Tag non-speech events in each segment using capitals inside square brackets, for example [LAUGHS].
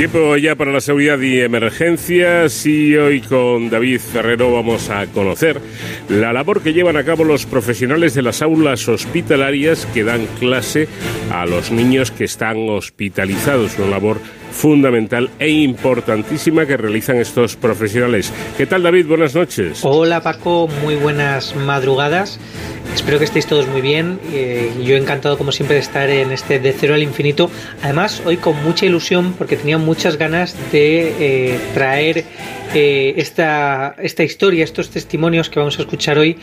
Tiempo ya para la seguridad y emergencias y hoy con David Ferrero vamos a conocer la labor que llevan a cabo los profesionales de las aulas hospitalarias que dan clase a los niños que están hospitalizados, una labor fundamental e importantísima que realizan estos profesionales. ¿Qué tal David? Buenas noches. Hola Paco, muy buenas madrugadas. Espero que estéis todos muy bien. Eh, yo encantado, como siempre, de estar en este De Cero al Infinito. Además, hoy con mucha ilusión, porque tenía muchas ganas de eh, traer eh, esta, esta historia, estos testimonios que vamos a escuchar hoy,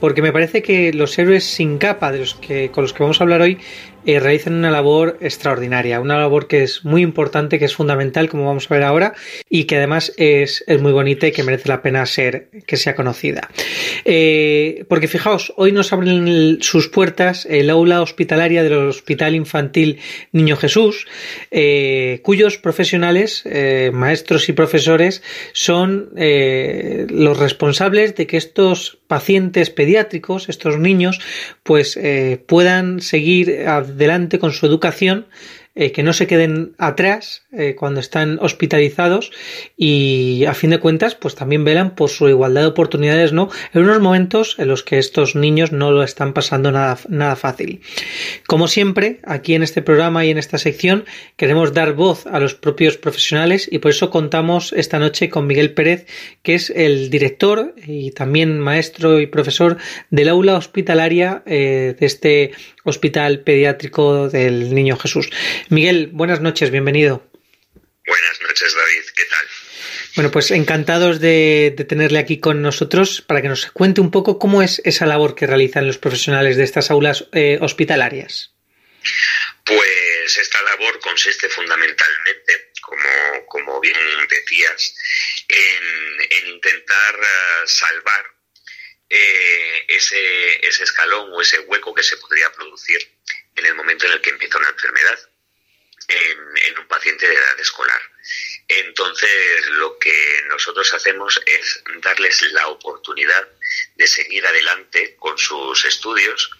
porque me parece que los héroes sin capa de los que, con los que vamos a hablar hoy eh, realizan una labor extraordinaria, una labor que es muy importante, que es fundamental, como vamos a ver ahora, y que además es, muy bonita y que merece la pena ser que sea conocida. Eh, porque fijaos, hoy nos abren sus puertas el aula hospitalaria del Hospital Infantil Niño Jesús, eh, cuyos profesionales, maestros y profesores, son los responsables de que estos pacientes pediátricos, estos niños, pues puedan seguir adelante con su educación eh, que no se queden atrás eh, cuando están hospitalizados y a fin de cuentas pues también velan por su igualdad de oportunidades no en unos momentos en los que estos niños no lo están pasando nada, nada fácil. Como siempre aquí en este programa y en esta sección queremos dar voz a los propios profesionales y por eso contamos esta noche con Miguel Pérez que es el director y también maestro y profesor del aula hospitalaria eh, de este Hospital Pediátrico del Niño Jesús. Miguel, buenas noches, bienvenido. Buenas noches, David, ¿qué tal? Bueno, pues encantados de, tenerle aquí con nosotros para que nos cuente un poco cómo es esa labor que realizan los profesionales de estas aulas eh, hospitalarias. Pues esta labor consiste fundamentalmente, como, como bien decías, en, intentar eh, salvar eh, ese, ese escalón o ese hueco que se podría producir en el momento en el que empieza una enfermedad en, un paciente de edad escolar. Entonces, lo que nosotros hacemos es darles la oportunidad de seguir adelante con sus estudios,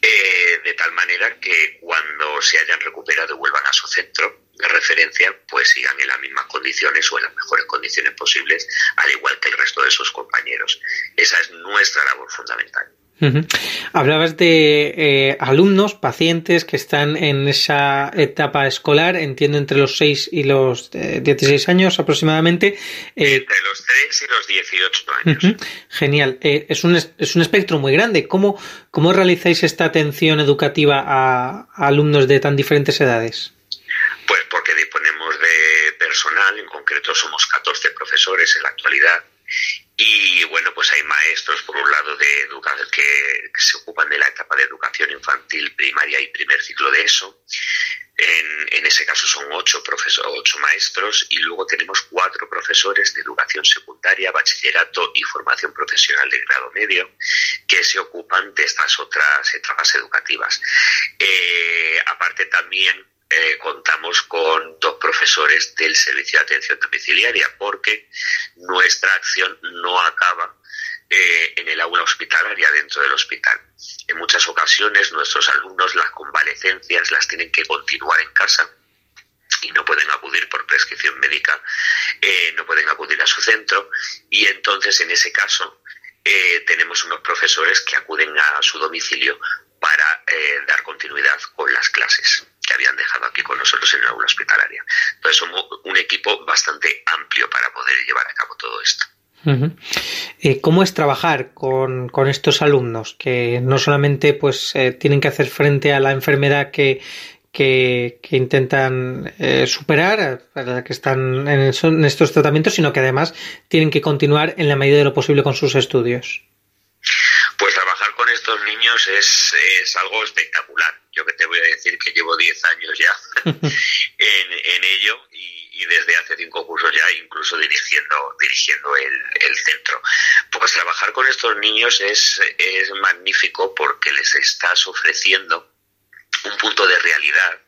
eh, de tal manera que cuando se hayan recuperado vuelvan a su centro de referencia, pues sigan en las mismas condiciones o en las mejores condiciones posibles, al igual que el resto de sus compañeros. Esa es nuestra labor fundamental. Hablabas de eh, alumnos, pacientes que están en esa etapa escolar, entiendo entre los 6 y los 16 años aproximadamente. Eh, entre los 3 y los 18 años. Genial. Eh, es, un, es un espectro muy grande. ¿Cómo, ¿Cómo realizáis esta atención educativa a alumnos de tan diferentes edades? Pues porque disponemos de personal, en concreto somos 14 profesores en la actualidad y bueno, pues hay maestros, por un lado, de educación que se ocupan de la etapa de educación infantil, primaria y primer ciclo de eso. En, en ese caso son ocho, profesores, ocho maestros y luego tenemos cuatro profesores de educación secundaria, bachillerato y formación profesional de grado medio que se ocupan de estas otras etapas educativas. Eh, aparte también eh, contamos con dos profesores del servicio de atención domiciliaria porque nuestra acción no acaba eh, en el aula hospitalaria dentro del hospital. En muchas ocasiones nuestros alumnos las convalecencias las tienen que continuar en casa y no pueden acudir por prescripción médica, eh, no pueden acudir a su centro y entonces en ese caso tenemos unos profesores que acuden a su domicilio para dar continuidad con las clases habían dejado aquí con nosotros en el aula hospitalaria. Entonces somos un equipo bastante amplio para poder llevar a cabo todo esto. Eh, ¿Cómo es trabajar con, estos alumnos que no solamente pues eh, tienen que hacer frente a la enfermedad que, que, intentan eh, superar, que están en, en, estos tratamientos, sino que además tienen que continuar en la medida de lo posible con sus estudios? Pues trabajar con estos niños es, es algo espectacular yo que te voy a decir que llevo 10 años ya [LAUGHS] en, ello y, desde hace cinco cursos ya incluso dirigiendo, dirigiendo el, centro. Pues trabajar con estos niños es, es magnífico porque les estás ofreciendo un punto de realidad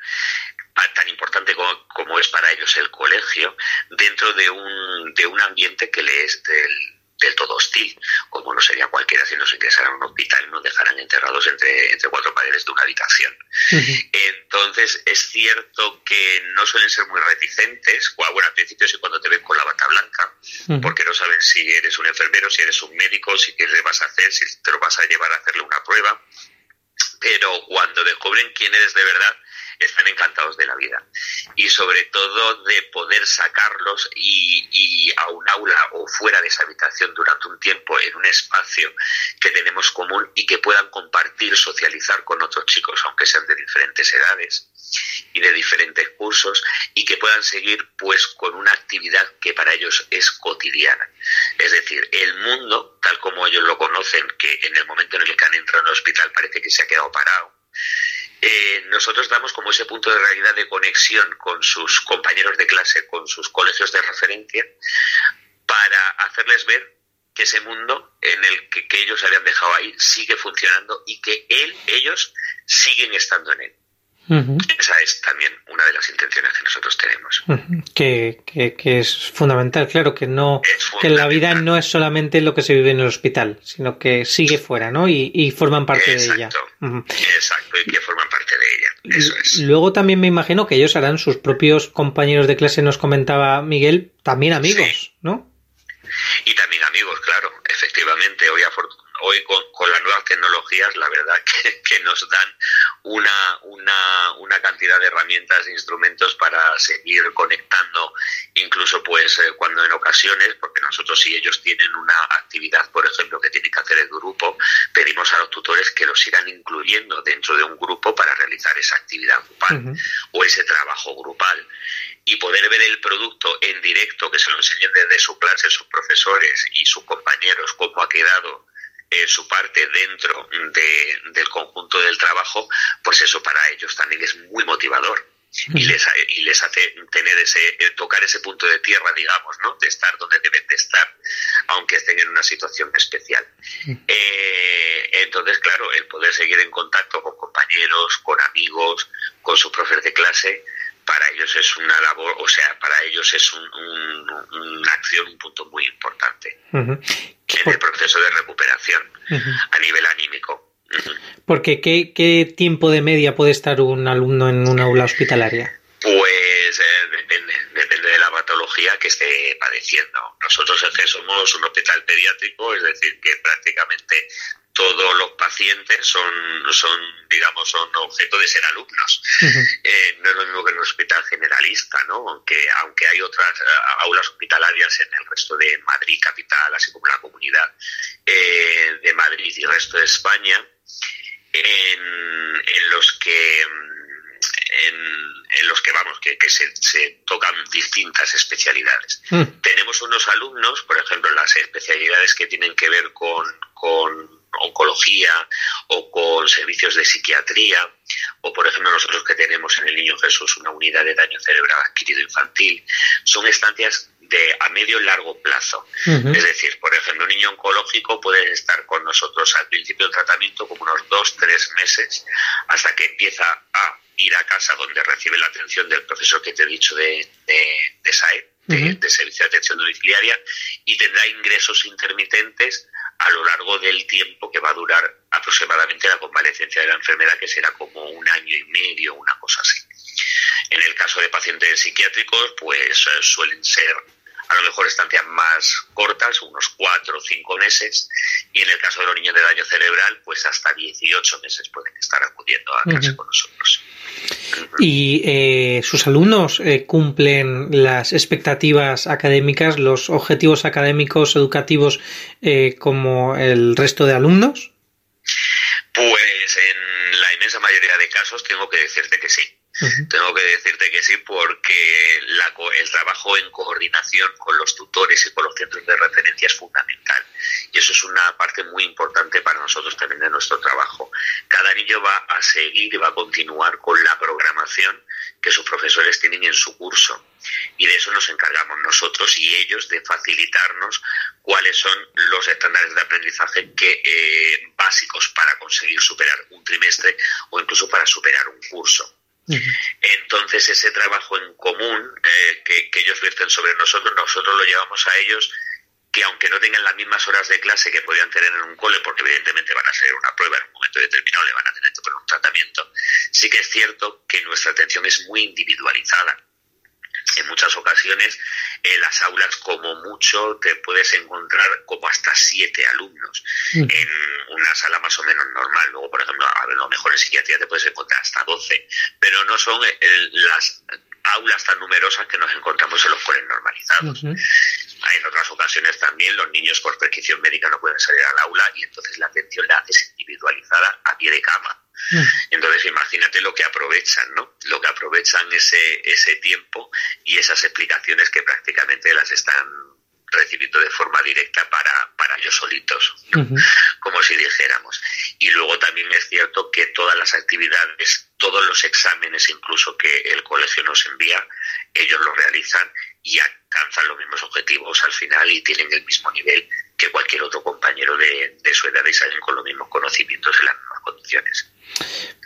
tan importante como, es para ellos el colegio dentro de un, de un ambiente que les del, del todo hostil, como no sería cualquiera si nos ingresaran a un hospital y nos dejaran enterrados entre, entre cuatro paredes de una habitación. Entonces, es cierto que no suelen ser muy reticentes, bueno, al principio sí cuando te ven con la bata blanca, porque no saben si eres un enfermero, si eres un médico, si qué le vas a hacer, si te lo vas a llevar a hacerle una prueba, pero cuando descubren quién eres de verdad, están encantados de la vida y sobre todo de poder sacarlos y, a un aula o fuera de esa habitación durante un tiempo en un espacio que tenemos común y que puedan compartir, socializar con otros chicos, aunque sean de diferentes edades y de diferentes cursos y que puedan seguir pues con una actividad que para ellos es cotidiana. Es decir, el mundo, tal como ellos lo conocen, que en el momento en el que han entrado en el hospital parece que se ha quedado parado, eh, nosotros damos como ese punto de realidad de conexión con sus compañeros de clase, con sus colegios de referencia, para hacerles ver que ese mundo en el que, que ellos habían dejado ahí sigue funcionando y que él, ellos siguen estando en él. Esa es también una de las intenciones que nosotros tenemos. que, que, es fundamental, claro, que no que la vida no es solamente lo que se vive en el hospital, sino que sigue fuera, ¿no? Y, y forman parte de ella. Exacto, y que forman parte de ella. Eso es. Luego también me imagino que ellos harán sus propios compañeros de clase, nos comentaba Miguel, también amigos, ¿no? Y también amigos, claro, efectivamente. Hoy hoy con, con, las nuevas tecnologías, la verdad que, que nos dan una, cantidad de herramientas e instrumentos para seguir conectando, incluso pues eh, cuando en ocasiones, porque nosotros si ellos tienen una actividad, por ejemplo, que tienen que hacer el grupo, pedimos a los tutores que los sigan incluyendo dentro de un grupo para realizar esa actividad grupal uh -huh. o ese trabajo grupal y poder ver el producto en directo, que se lo enseñen desde su clase sus profesores y sus compañeros, cómo ha quedado eh, su parte dentro de, del conjunto del trabajo, pues eso para ellos también es muy motivador. Y les, y les hace tener ese, eh, tocar ese punto de tierra, digamos, ¿no? De estar donde deben de estar, aunque estén en una situación especial. Eh, entonces, claro, el poder seguir en contacto con compañeros, con amigos, con sus profes de clase, para ellos es una labor, o sea, para ellos es un, un, una acción, un punto muy importante uh -huh. en el proceso de recuperación uh -huh. a nivel anímico. Uh -huh. Porque, ¿qué, ¿qué tiempo de media puede estar un alumno en una aula hospitalaria? Pues eh, depende, depende de la patología que esté padeciendo. Nosotros es que somos un hospital pediátrico, es decir, que prácticamente todos los pacientes son, son digamos, son objeto de ser alumnos. Uh -huh. eh, no es lo mismo que en un hospital generalista, ¿no? Aunque, aunque hay otras uh, aulas hospitalarias en el resto de Madrid capital, así como la comunidad eh, de Madrid y el resto de España, en, en los que en, en, los que vamos, que, que se, se, tocan distintas especialidades. Mm. Tenemos unos alumnos, por ejemplo, las especialidades que tienen que ver con, con oncología o con servicios de psiquiatría, o por ejemplo nosotros que tenemos en el Niño Jesús una unidad de daño cerebral adquirido infantil, son estancias de a medio y largo plazo. Uh -huh. Es decir, por ejemplo, un niño oncológico puede estar con nosotros al principio del tratamiento como unos dos, tres meses, hasta que empieza a ir a casa donde recibe la atención del profesor que te he dicho de, de, de SAE, de, uh -huh. de Servicio de Atención Domiciliaria, y tendrá ingresos intermitentes a lo largo del tiempo que va a durar aproximadamente la convalecencia de la enfermedad, que será como un año y medio, una cosa así. En el caso de pacientes psiquiátricos, pues eh, suelen ser a lo mejor estancias más cortas, unos cuatro o cinco meses, y en el caso de los niños de daño cerebral, pues hasta 18 meses pueden estar acudiendo a uh -huh. con nosotros. ¿Y eh, sus alumnos eh, cumplen las expectativas académicas, los objetivos académicos, educativos, eh, como el resto de alumnos? Pues en la inmensa mayoría de casos tengo que decirte que sí. Tengo que decirte que sí porque la, el trabajo en coordinación con los tutores y con los centros de referencia es fundamental. Y eso es una parte muy importante para nosotros también de nuestro trabajo. Cada niño va a seguir y va a continuar con la programación que sus profesores tienen en su curso. Y de eso nos encargamos nosotros y ellos de facilitarnos cuáles son los estándares de aprendizaje que, eh, básicos para conseguir superar un trimestre o incluso para superar un curso. Entonces ese trabajo en común eh, que, que, ellos vierten sobre nosotros, nosotros lo llevamos a ellos que aunque no tengan las mismas horas de clase que podían tener en un cole, porque evidentemente van a ser una prueba en un momento determinado, le van a tener que poner un tratamiento, sí que es cierto que nuestra atención es muy individualizada. En muchas ocasiones en las aulas como mucho te puedes encontrar como hasta siete alumnos mm. en una sala más o menos normal. Luego, por ejemplo, a, lo mejor en psiquiatría te puedes encontrar hasta doce, pero no son las aulas tan numerosas que nos encontramos en los coles normalizados. En otras ocasiones también los niños por prescripción médica no pueden salir al aula y entonces la atención la haces individualizada a pie de cama. Mm. Entonces imagínate lo que aprovechan, ¿no? Lo que aprovechan ese, ese tiempo y esas explicaciones que prácticamente las están recibiendo de forma directa para, para ellos solitos, como si dijéramos. Y luego también es cierto que todas las actividades, todos los exámenes incluso que el colegio nos envía, ellos lo realizan y alcanzan los mismos objetivos al final y tienen el mismo nivel que cualquier otro compañero de, de su edad y salen con los mismos conocimientos en las mismas condiciones.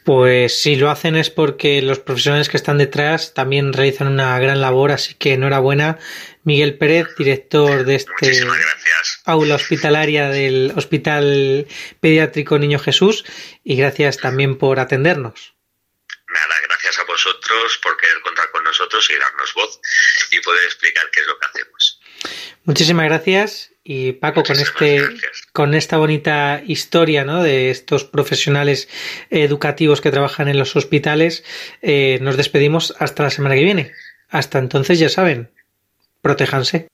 Pues si lo hacen es porque los profesionales que están detrás también realizan una gran labor, así que enhorabuena. Miguel Pérez, director de este aula hospitalaria del Hospital Pediátrico Niño Jesús, y gracias también por atendernos. Nada, gracias a vosotros por querer contar con nosotros y darnos voz y poder explicar qué es lo que hacemos. Muchísimas gracias y Paco, con este, con esta bonita historia ¿no? de estos profesionales educativos que trabajan en los hospitales, eh, nos despedimos hasta la semana que viene. Hasta entonces, ya saben, protéjanse.